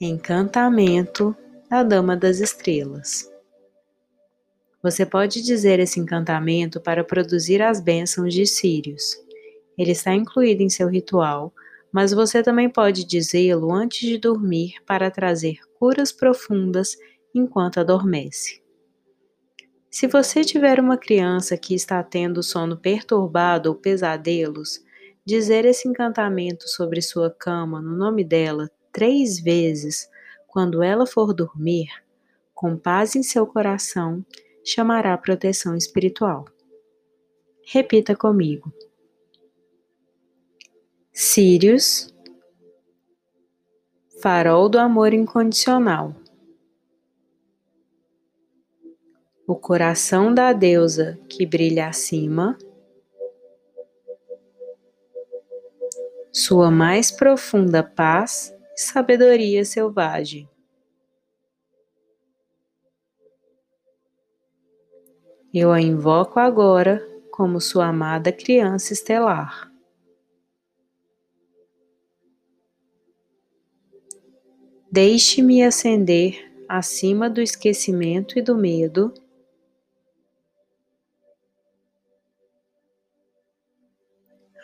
Encantamento da Dama das Estrelas. Você pode dizer esse encantamento para produzir as bênçãos de Sirius. Ele está incluído em seu ritual, mas você também pode dizê-lo antes de dormir para trazer curas profundas enquanto adormece. Se você tiver uma criança que está tendo sono perturbado ou pesadelos, dizer esse encantamento sobre sua cama no nome dela três vezes quando ela for dormir, com paz em seu coração, chamará proteção espiritual. Repita comigo. Sírios, farol do amor incondicional. O coração da deusa que brilha acima, sua mais profunda paz sabedoria selvagem. Eu a invoco agora como sua amada criança estelar. Deixe-me ascender acima do esquecimento e do medo.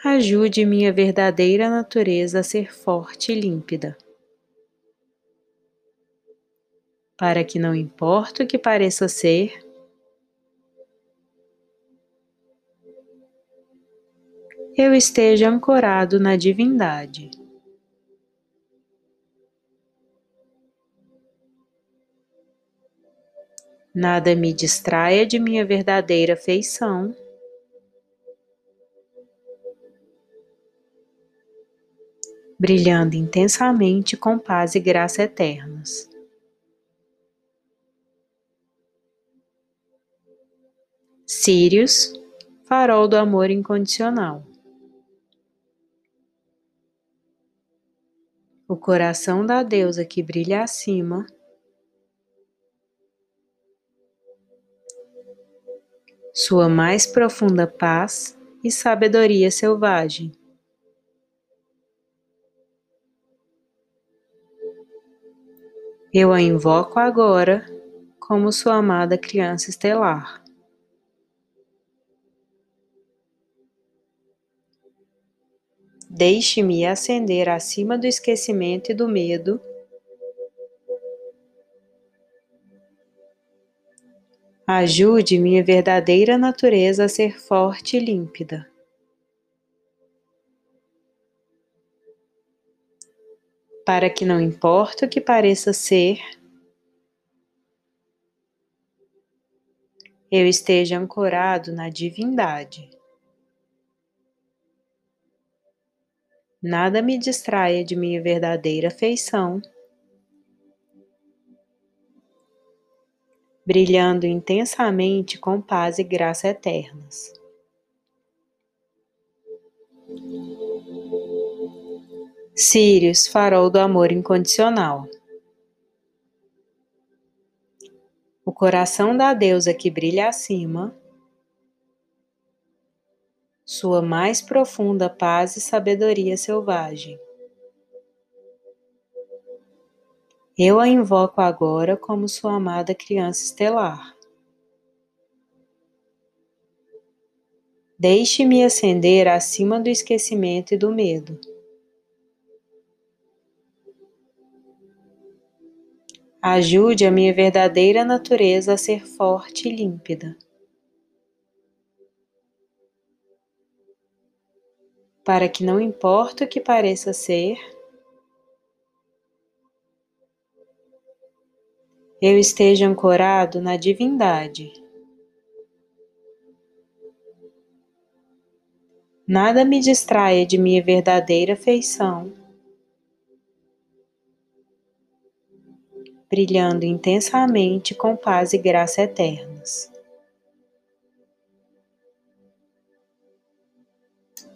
Ajude minha verdadeira natureza a ser forte e límpida. Para que não importa o que pareça ser, eu esteja ancorado na divindade. Nada me distraia de minha verdadeira feição. Brilhando intensamente com paz e graça eternas. Sírios, farol do amor incondicional. O coração da deusa que brilha acima. Sua mais profunda paz e sabedoria selvagem. Eu a invoco agora como sua amada criança estelar. Deixe-me ascender acima do esquecimento e do medo. Ajude minha verdadeira natureza a ser forte e límpida. Para que não importa o que pareça ser, eu esteja ancorado na divindade. Nada me distraia de minha verdadeira feição, brilhando intensamente com paz e graça eternas. Sírios, farol do amor incondicional. O coração da deusa que brilha acima sua mais profunda paz e sabedoria selvagem. Eu a invoco agora como sua amada criança estelar. Deixe-me ascender acima do esquecimento e do medo. Ajude a minha verdadeira natureza a ser forte e límpida. Para que não importa o que pareça ser, eu esteja ancorado na divindade. Nada me distraia de minha verdadeira feição, brilhando intensamente com paz e graça eterna.